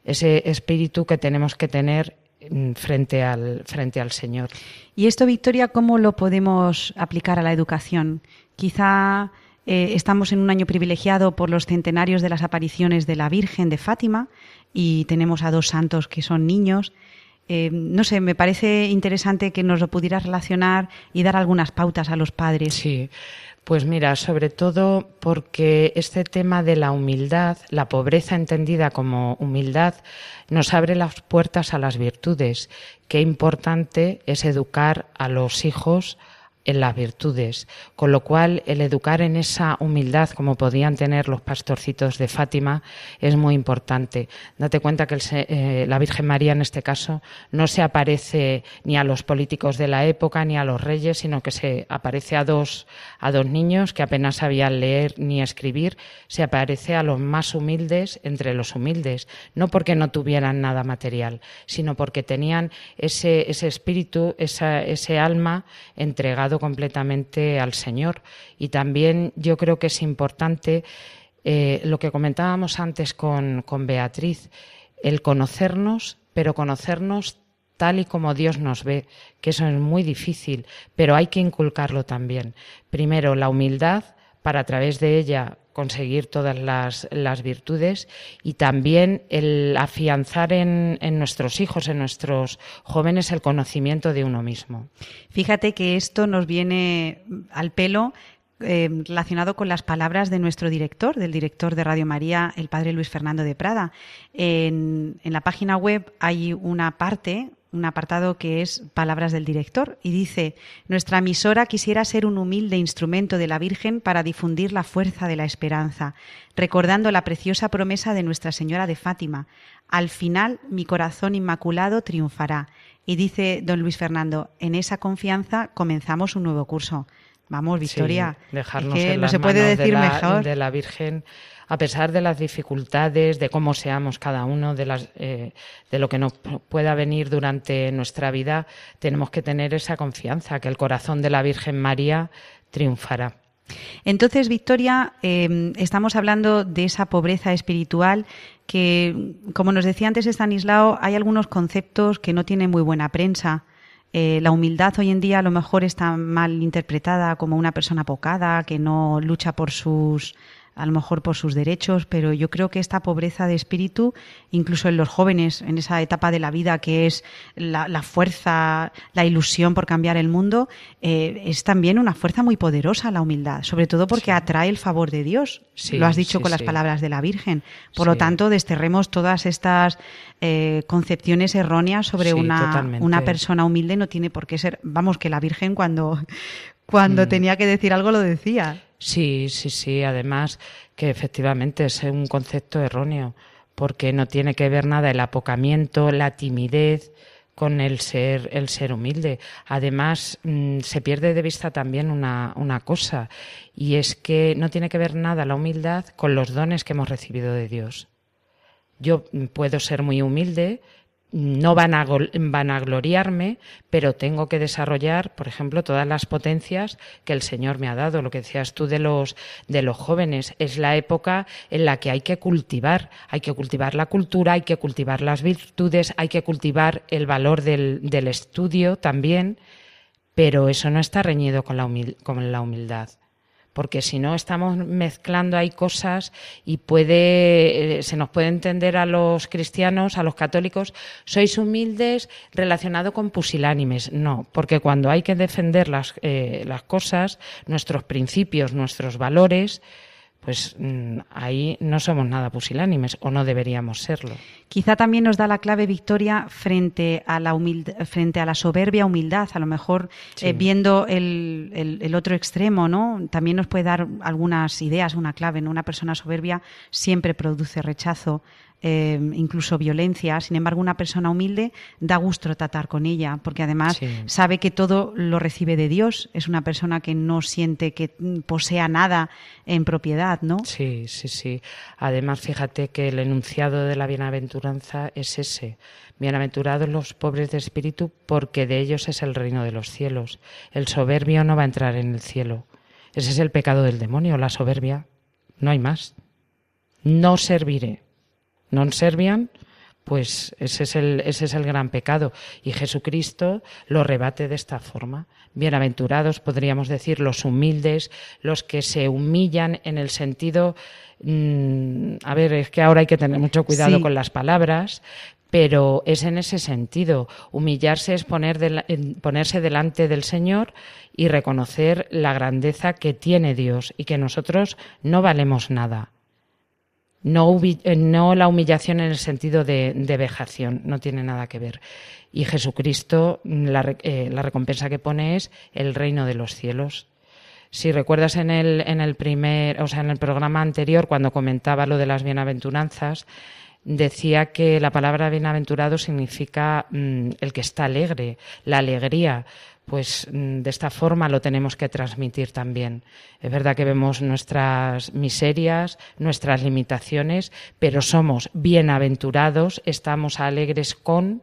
ese espíritu que tenemos que tener mm, frente al, frente al Señor. ¿Y esto, Victoria, cómo lo podemos aplicar a la educación? Quizá eh, estamos en un año privilegiado por los centenarios de las apariciones de la Virgen de Fátima y tenemos a dos santos que son niños. Eh, no sé, me parece interesante que nos lo pudieras relacionar y dar algunas pautas a los padres. Sí, pues mira, sobre todo porque este tema de la humildad, la pobreza entendida como humildad, nos abre las puertas a las virtudes. Qué importante es educar a los hijos en las virtudes, con lo cual el educar en esa humildad como podían tener los pastorcitos de Fátima es muy importante. Date cuenta que eh, la Virgen María en este caso no se aparece ni a los políticos de la época ni a los reyes, sino que se aparece a dos, a dos niños que apenas sabían leer ni escribir, se aparece a los más humildes entre los humildes, no porque no tuvieran nada material, sino porque tenían ese, ese espíritu, ese alma entregado completamente al Señor. Y también yo creo que es importante eh, lo que comentábamos antes con, con Beatriz, el conocernos, pero conocernos tal y como Dios nos ve, que eso es muy difícil, pero hay que inculcarlo también. Primero, la humildad para a través de ella conseguir todas las, las virtudes y también el afianzar en, en nuestros hijos, en nuestros jóvenes, el conocimiento de uno mismo. Fíjate que esto nos viene al pelo eh, relacionado con las palabras de nuestro director, del director de Radio María, el padre Luis Fernando de Prada. En, en la página web hay una parte, un apartado que es palabras del director y dice, nuestra emisora quisiera ser un humilde instrumento de la Virgen para difundir la fuerza de la esperanza, recordando la preciosa promesa de Nuestra Señora de Fátima. Al final mi corazón inmaculado triunfará. Y dice don Luis Fernando, en esa confianza comenzamos un nuevo curso. Vamos, Victoria, Sí, dejarnos es que en no las se puede manos decir de la, mejor. de la Virgen, a pesar de las dificultades, de cómo seamos cada uno, eh, de lo que nos pueda venir durante nuestra vida, tenemos que tener esa confianza, que el corazón de la Virgen María triunfará. Entonces, Victoria, eh, estamos hablando de esa pobreza espiritual que, como nos decía antes Estanislao, hay algunos conceptos que no tienen muy buena prensa. Eh, la humildad hoy en día a lo mejor está mal interpretada como una persona pocada que no lucha por sus a lo mejor por sus derechos, pero yo creo que esta pobreza de espíritu, incluso en los jóvenes, en esa etapa de la vida que es la, la fuerza, la ilusión por cambiar el mundo, eh, es también una fuerza muy poderosa la humildad, sobre todo porque atrae el favor de Dios. Sí, Lo has dicho sí, con las palabras de la Virgen. Por lo tanto, desterremos todas estas eh, concepciones erróneas sobre una, totalmente. una persona humilde. No tiene por qué ser, vamos, que la Virgen cuando, cuando Mm. tenía que decir algo lo decía. Sí, sí, sí. Además, que efectivamente es un concepto erróneo, porque no tiene que ver nada el apocamiento, la timidez con el ser, el ser humilde. Además, mm, se pierde de vista también una, una cosa, y es que no tiene que ver nada la humildad con los dones que hemos recibido de Dios. Yo puedo ser muy humilde, no van a vanagloriarme, pero tengo que desarrollar, por ejemplo, todas las potencias que el Señor me ha dado. Lo que decías tú de los, de los jóvenes, es la época en la que hay que cultivar, hay que cultivar la cultura, hay que cultivar las virtudes, hay que cultivar el valor del, del estudio también, pero eso no está reñido con la, con la humildad porque si no estamos mezclando ahí cosas y puede eh, se nos puede entender a los cristianos, a los católicos, sois humildes relacionado con pusilánimes. No, porque cuando hay que defender las, eh, las cosas, nuestros principios, nuestros valores, pues mm, ahí no somos nada pusilánimes o no deberíamos serlo. Quizá también nos da la clave Victoria frente a la frente a la soberbia humildad. A lo mejor Sí. eh, viendo el, el- el otro extremo, ¿no? También nos puede dar algunas ideas, una clave. ¿no? Una persona soberbia siempre produce rechazo, eh, incluso violencia. Sin embargo, una persona humilde da gusto tratar con ella, porque además Sí. sabe que todo lo recibe de Dios. Es una persona que no siente que posea nada en propiedad, ¿no? Sí, sí, sí. Además, fíjate que el enunciado de la bienaventuranza es ese. Bienaventurados los pobres de espíritu, porque de ellos es el reino de los cielos. El soberbio no va a entrar en el cielo. Ese es el pecado del demonio, la soberbia. No hay más. No serviré. Non servian, pues ese es, el, ese es el gran pecado. Y Jesucristo lo rebate de esta forma. Bienaventurados, podríamos decir, los humildes, los que se humillan en el sentido. mm, a ver, es que ahora hay que tener mucho cuidado Sí. con las palabras, pero es en ese sentido. Humillarse es poner dela- en- ponerse delante del Señor y reconocer la grandeza que tiene Dios y que nosotros no valemos nada. Eh, no la humillación en el sentido de, vejación, no tiene nada que ver. Y Jesucristo, mm, eh, la recompensa que pone es el reino de los cielos. Si recuerdas en el, en el primer, o sea, en el programa anterior, cuando comentaba lo de las bienaventuranzas, decía que la palabra bienaventurado significa mm, el que está alegre, la alegría. Pues mm, de esta forma lo tenemos que transmitir también. Es verdad que vemos nuestras miserias, nuestras limitaciones, pero somos bienaventurados, estamos alegres con,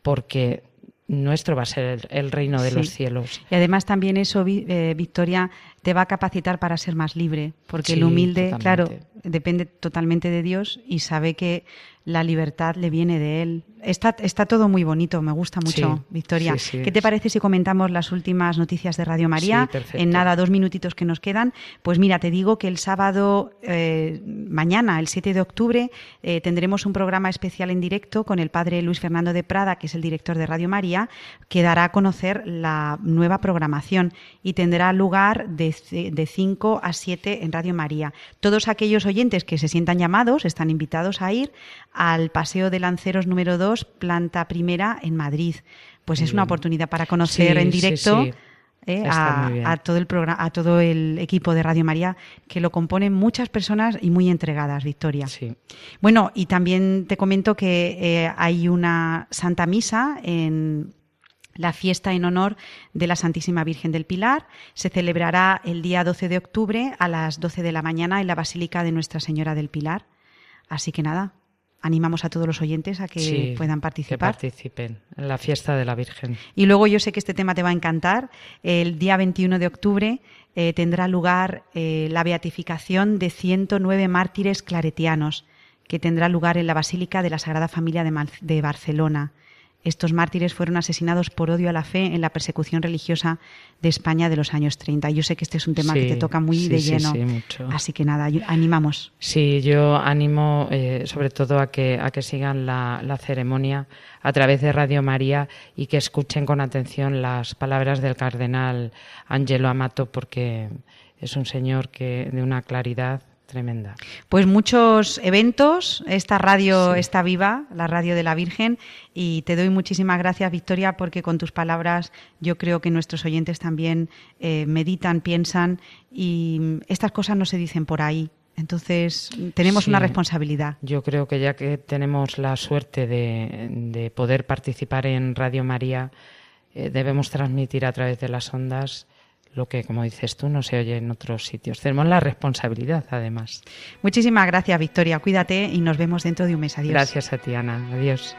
porque nuestro va a ser el, el reino de Sí. los cielos. Y además también eso, eh, Victoria, te va a capacitar para ser más libre, porque el humilde, totalmente. claro, depende totalmente de Dios y sabe que la libertad le viene de Él. Está, está todo muy bonito, me gusta mucho, Sí, Victoria. sí, sí. ¿Qué te parece si comentamos las últimas noticias de Radio María? En nada, dos minutitos que nos quedan. Pues mira, te digo que el sábado, eh, mañana, el 7 de octubre, eh, tendremos un programa especial en directo con el padre Luis Fernando de Prada, que es el director de Radio María, que dará a conocer la nueva programación y tendrá lugar de, de 5 a 7 en Radio María. Todos aquellos oyentes que se sientan llamados están invitados a ir al Paseo de Lanceros número 2, planta primera en Madrid. Pues es una oportunidad para conocer Sí, en directo sí. eh, a todo el programa, a todo el equipo de Radio María, que lo componen muchas personas y muy entregadas, Victoria. Sí. Bueno, y también te comento que eh, hay una Santa Misa en la fiesta en honor de la Santísima Virgen del Pilar. Se celebrará el día 12 de octubre a las 12 de la mañana en la Basílica de Nuestra Señora del Pilar. Así que nada, animamos a todos los oyentes a que Sí, puedan Que participar. participen en la fiesta de la Virgen. Y luego yo sé que este tema te va a encantar. El día 21 de octubre eh, tendrá lugar eh, la beatificación de 109 mártires claretianos, que tendrá lugar en la Basílica de la Sagrada Familia de, Mal- de Barcelona. Estos mártires fueron asesinados por odio a la fe en la persecución religiosa de España de los años 30. Yo sé que este es un tema que te toca muy sí, de lleno. sí, mucho. Así que nada, animamos. Sí, yo animo eh, sobre todo a que, a que sigan la, la ceremonia a través de Radio María y que escuchen con atención las palabras del cardenal Angelo Amato porque es un señor que de una claridad tremenda. Pues muchos eventos, esta radio está viva, la radio de la Virgen, y te doy muchísimas gracias, Victoria, porque con tus palabras yo creo que nuestros oyentes también eh, meditan, piensan, y estas cosas no se dicen por ahí. Entonces, tenemos Sí. una responsabilidad. Yo creo que ya que tenemos la suerte de, de poder participar en Radio María, eh, debemos transmitir a través de las ondas lo que, como dices tú, no se oye en otros sitios. Tenemos la responsabilidad, además. Muchísimas gracias, Victoria. Cuídate y nos vemos dentro de un mes. Adiós. Gracias a ti, Ana. Adiós.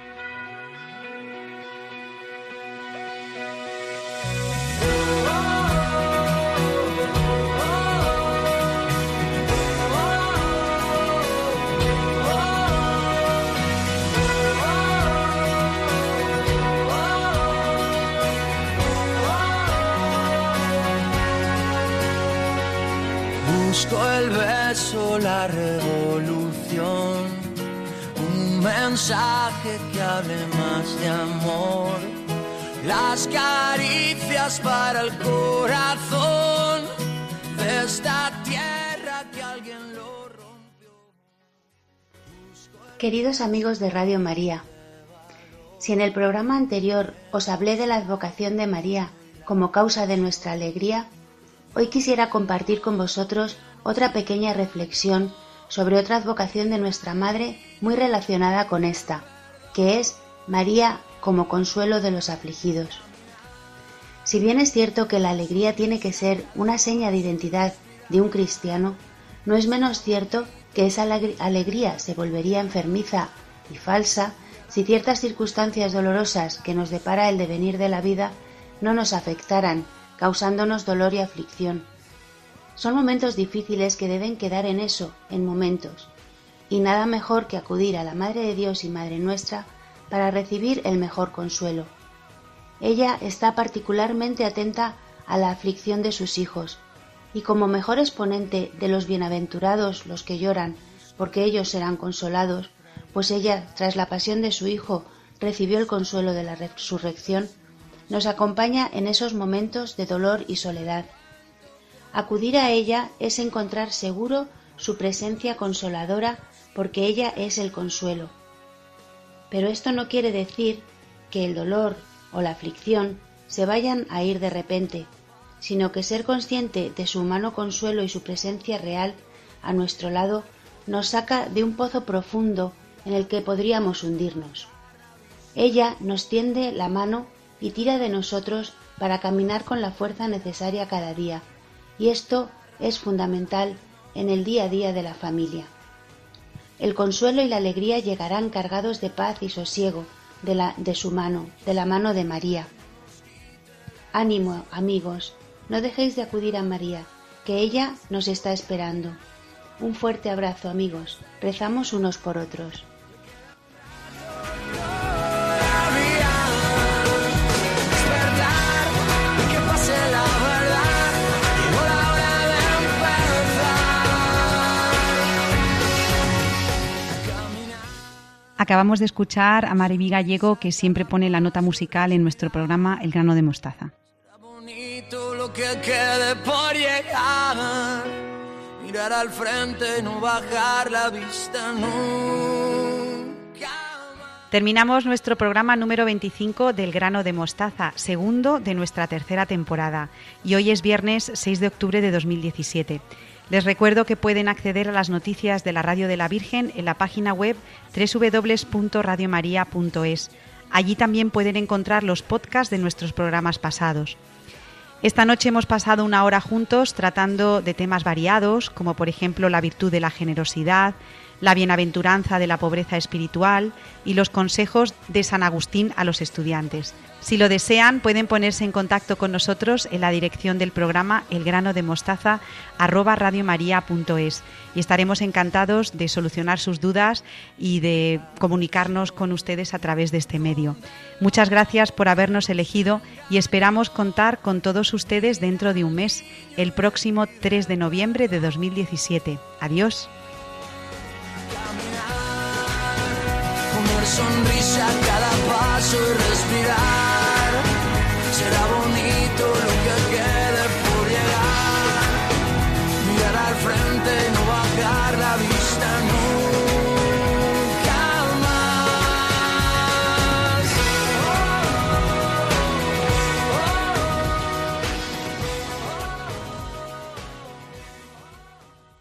Busco el beso, la revolución, un mensaje que hable más de amor, las caricias para el corazón de esta tierra que alguien lo Queridos amigos de Radio María, si en el programa anterior os hablé de la advocación de María como causa de nuestra alegría, hoy quisiera compartir con vosotros otra pequeña reflexión sobre otra advocación de nuestra Madre muy relacionada con esta, que es María como consuelo de los afligidos. Si bien es cierto que la alegría tiene que ser una seña de identidad de un cristiano, no es menos cierto que esa alegr- alegría se volvería enfermiza y falsa si ciertas circunstancias dolorosas que nos depara el devenir de la vida no nos afectaran, causándonos dolor y aflicción. Son momentos difíciles que deben quedar en eso, en momentos, y nada mejor que acudir a la Madre de Dios y Madre nuestra para recibir el mejor consuelo. Ella está particularmente atenta a la aflicción de sus hijos, y como mejor exponente de los bienaventurados los que lloran, porque ellos serán consolados, pues ella, tras la pasión de su Hijo, recibió el consuelo de la resurrección, nos acompaña en esos momentos de dolor y soledad. Acudir a ella es encontrar seguro su presencia consoladora porque ella es el consuelo. Pero esto no quiere decir que el dolor o la aflicción se vayan a ir de repente, sino que ser consciente de su humano consuelo y su presencia real a nuestro lado nos saca de un pozo profundo en el que podríamos hundirnos. Ella nos tiende la mano y tira de nosotros para caminar con la fuerza necesaria cada día, y esto es fundamental en el día a día de la familia. El consuelo y la alegría llegarán cargados de paz y sosiego de, la, de su mano, de la mano de María. Ánimo, amigos, no dejéis de acudir a María, que ella nos está esperando. Un fuerte abrazo, amigos. Rezamos unos por otros. Acabamos de escuchar a Mariby Gallego, que siempre pone la nota musical en nuestro programa El grano de mostaza. Bonito lo que quede por llegar. Mirar al frente, no bajar la vista nunca. Terminamos nuestro programa número 25 del grano de mostaza, segundo de nuestra tercera temporada, y hoy es viernes 6 de octubre de 2017. Les recuerdo que pueden acceder a las noticias de la Radio de la Virgen en la página web www.radiomaria.es. Allí también pueden encontrar los podcasts de nuestros programas pasados. Esta noche hemos pasado una hora juntos tratando de temas variados, como por ejemplo la virtud de la generosidad, la bienaventuranza de la pobreza espiritual y los consejos de San Agustín a los estudiantes. Si lo desean, pueden ponerse en contacto con nosotros en la dirección del programa elgranodemostaza@radiomaria.es y estaremos encantados de solucionar sus dudas y de comunicarnos con ustedes a través de este medio. Muchas gracias por habernos elegido y esperamos contar con todos ustedes dentro de un mes, el próximo 3 de noviembre de 2017. Adiós será